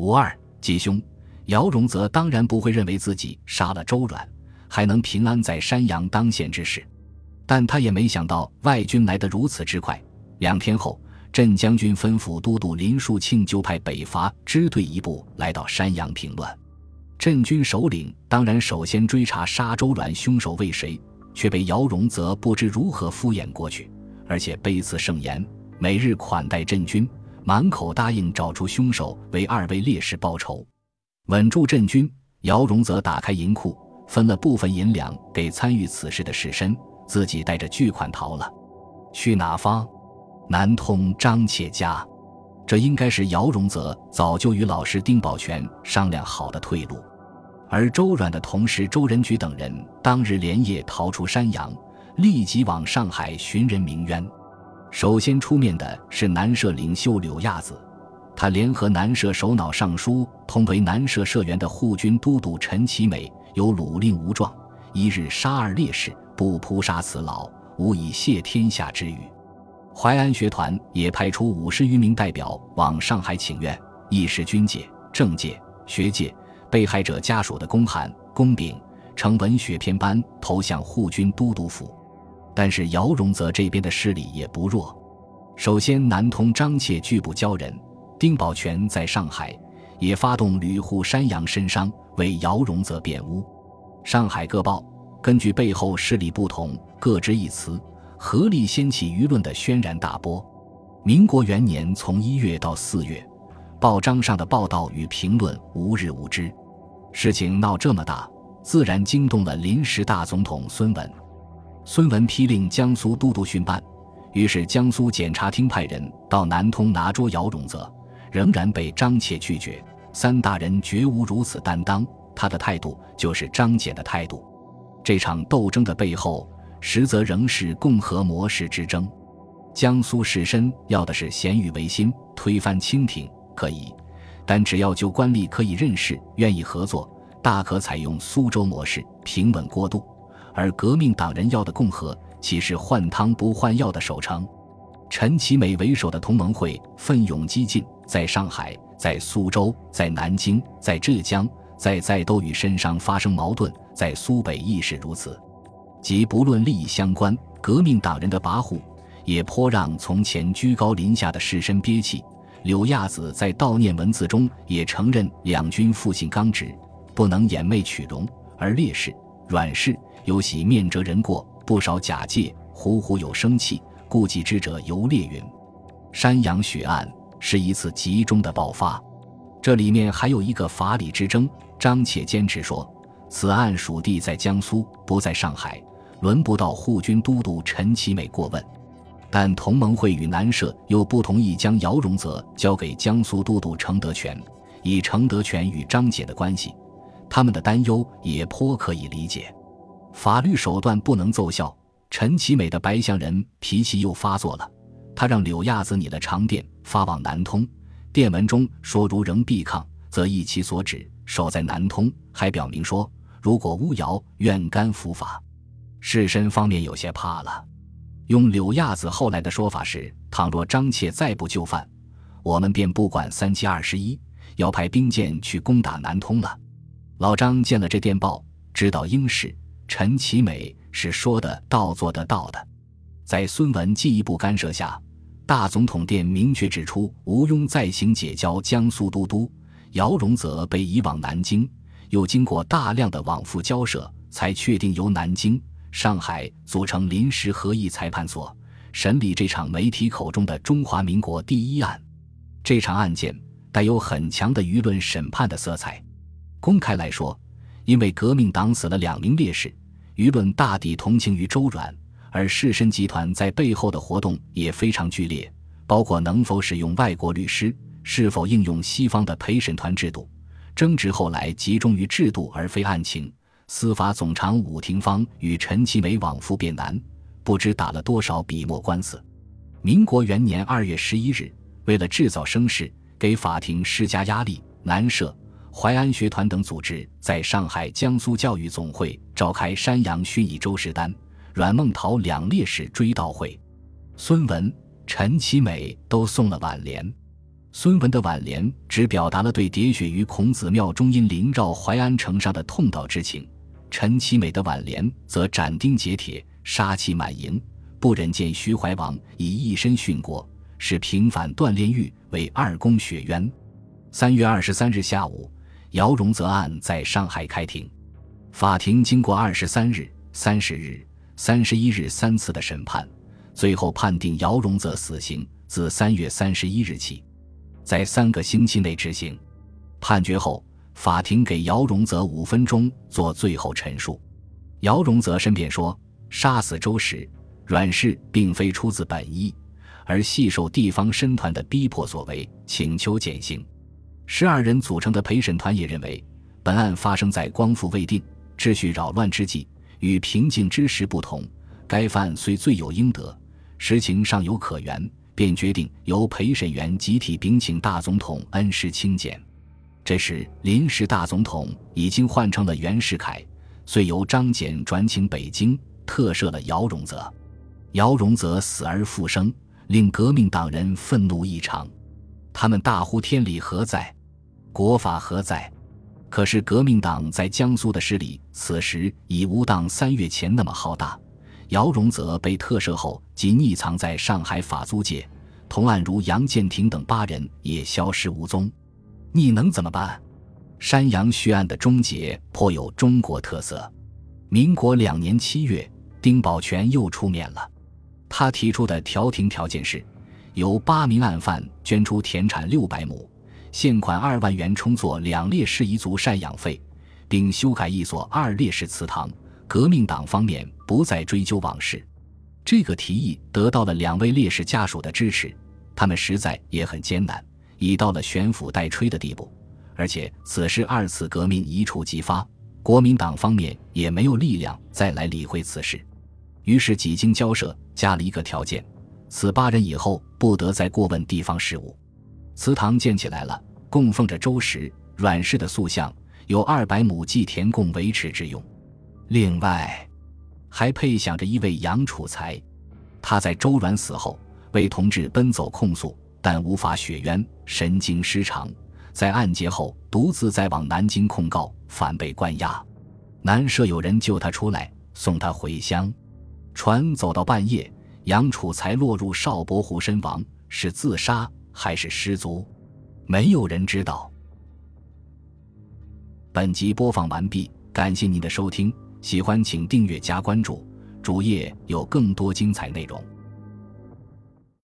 五二吉凶，姚荣泽当然不会认为自己杀了周阮，还能平安在山阳当县之事，但他也没想到外军来得如此之快。两天后，镇将军吩咐都督林树庆就派北伐支队一部来到山阳平乱。镇军首领当然首先追查杀周阮凶手为谁，却被姚荣泽不知如何敷衍过去，而且卑辞盛言，每日款待镇军。满口答应找出凶手为二位烈士报仇，稳住镇军。姚荣则打开银库，分了部分银两给参与此事的士绅，自己带着巨款逃了。去哪方？南通张妾家。这应该是姚荣则早就与老师丁宝全商量好的退路。而周阮的同事周仁举等人当日连夜逃出山阳，立即往上海寻人鸣冤。首先出面的是南社领袖柳亚子，他联合南社首脑尚书、同为南社社员的护军都督陈其美，有鲁令无状，一日杀二烈士，不扑杀此老，无以谢天下之誉。淮安学团也派出五十余名代表往上海请愿，一时军界、政界、学界被害者家属的公函、公禀，呈文学篇般投向护军都督府。但是姚荣泽这边的势力也不弱。首先，南通张妾拒不交人，丁宝全在上海也发动旅沪山阳绅商为姚荣泽辩污。上海各报根据背后势力不同，各执一词，合力掀起舆论的轩然大波。民国元年从一月到四月，报章上的报道与评论无日无之。事情闹这么大，自然惊动了临时大总统孙文。孙文批令江苏都督训办，于是江苏检察厅派人到南通拿捉姚荣泽，仍然被张且拒绝。三大人绝无如此担当，他的态度就是张俭的态度。这场斗争的背后，实则仍是共和模式之争。江苏士绅要的是咸与维新，推翻清廷可以，但只要就官吏可以任事、愿意合作，大可采用苏州模式，平稳过渡。而革命党人要的共和，岂是换汤不换药的守成？陈其美为首的同盟会奋勇激进，在上海、在苏州、在南京、在浙江，在在都与绅商发生矛盾，在苏北亦是如此。即不论利益相关，革命党人的跋扈，也颇让从前居高临下的士绅憋气。柳亚子在悼念文字中也承认两军复性刚直，不能掩媚取容，而烈士、阮氏。有喜面折人过，不少假借虎虎有生气，顾忌之者尤烈云。山阳血案是一次集中的爆发，这里面还有一个法理之争。张且坚持说，此案属地在江苏，不在上海，轮不到护军都督陈其美过问。但同盟会与南社又不同意将姚荣泽交给江苏都督程德全，以程德全与张姐的关系，他们的担忧也颇可以理解。法律手段不能奏效，陈其美的白象人脾气又发作了。他让柳亚子拟了长电发往南通，电文中说：如仍避抗，则一其所指守在南通。还表明说，如果诬姚，愿甘伏法。士绅方面有些怕了，用柳亚子后来的说法是：倘若张妾再不就范，我们便不管三七二十一，要派兵舰去攻打南通了。老张见了这电报，知道应是。陈其美是说的到做得到的，在孙文进一步干涉下，大总统电明确指出，吴庸再行解交江苏都督姚荣泽被移往南京，又经过大量的往复交涉，才确定由南京、上海组成临时合议裁判所审理这场媒体口中的中华民国第一案。这场案件带有很强的舆论审判的色彩。公开来说，因为革命党死了两名烈士。舆论大抵同情于周软，而士绅集团在背后的活动也非常剧烈，包括能否使用外国律师，是否应用西方的陪审团制度。争执后来集中于制度而非案情。司法总长武廷芳与陈其美往复辩难，不知打了多少笔墨官司。民国元年二月十一日，为了制造声势，给法庭施加压力，南社。淮安学团等组织在上海江苏教育总会召开山阳训义周士丹、阮梦桃两烈士追悼会，孙文、陈其美都送了挽联。孙文的挽联只表达了对喋血于孔子庙中因灵绕淮安城上的痛悼之情，陈其美的挽联则斩钉截铁、杀气满盈，不忍见徐怀王以一身殉国，使平反段炼狱为二公雪冤。三月二十三日下午，姚荣泽案在上海开庭，法庭经过二十三日、三十日、三十一日三次的审判，最后判定姚荣泽死刑，自三月三十一日起。在三个星期内执行。判决后，法庭给姚荣泽五分钟做最后陈述。姚荣泽申辩说：“杀死周时，阮氏并非出自本意，而系受地方申团的逼迫所为，请求减刑。”十二人组成的陪审团也认为，本案发生在光复未定、秩序扰乱之际，与平静之时不同。该犯虽罪有应得，实情尚有可原。便决定由陪审员集体禀请大总统恩师清简。这时，临时大总统已经换成了袁世凯，遂由张謇转请北京，特赦了姚荣泽。姚荣泽死而复生，令革命党人愤怒异常，他们大呼：“天理何在？国法何在？”可是，革命党在江苏的势力此时已无当三月前那么浩大。姚荣泽被特赦后，即匿藏在上海法租界，同案如杨建廷等八人也消失无踪。你能怎么办？山阳血案的终结颇有中国特色。民国两年七月，丁宝全又出面了。他提出的调停条件是，由八名案犯捐出田产六百亩，现款二万元充作两烈士遗族赡养费，并修改一所二烈士祠堂。革命党方面不再追究往事，这个提议得到了两位烈士家属的支持。他们实在也很艰难，已到了悬釜待吹的地步。而且此时二次革命一触即发，国民党方面也没有力量再来理会此事。于是几经交涉，加了一个条件：此八人以后不得再过问地方事务。祠堂建起来了，供奉着周石、阮氏的塑像，有二百亩祭田供维持之用。另外，还配享着一位杨楚才，他在周阮死后为同志奔走控诉，但无法雪冤，神经失常，在案结后独自再往南京控告，反被关押。南社有人救他出来，送他回乡。船走到半夜，杨楚才落入邵伯湖身亡，是自杀还是失足，没有人知道。本集播放完毕，感谢您的收听。喜欢请订阅加关注，主页有更多精彩内容。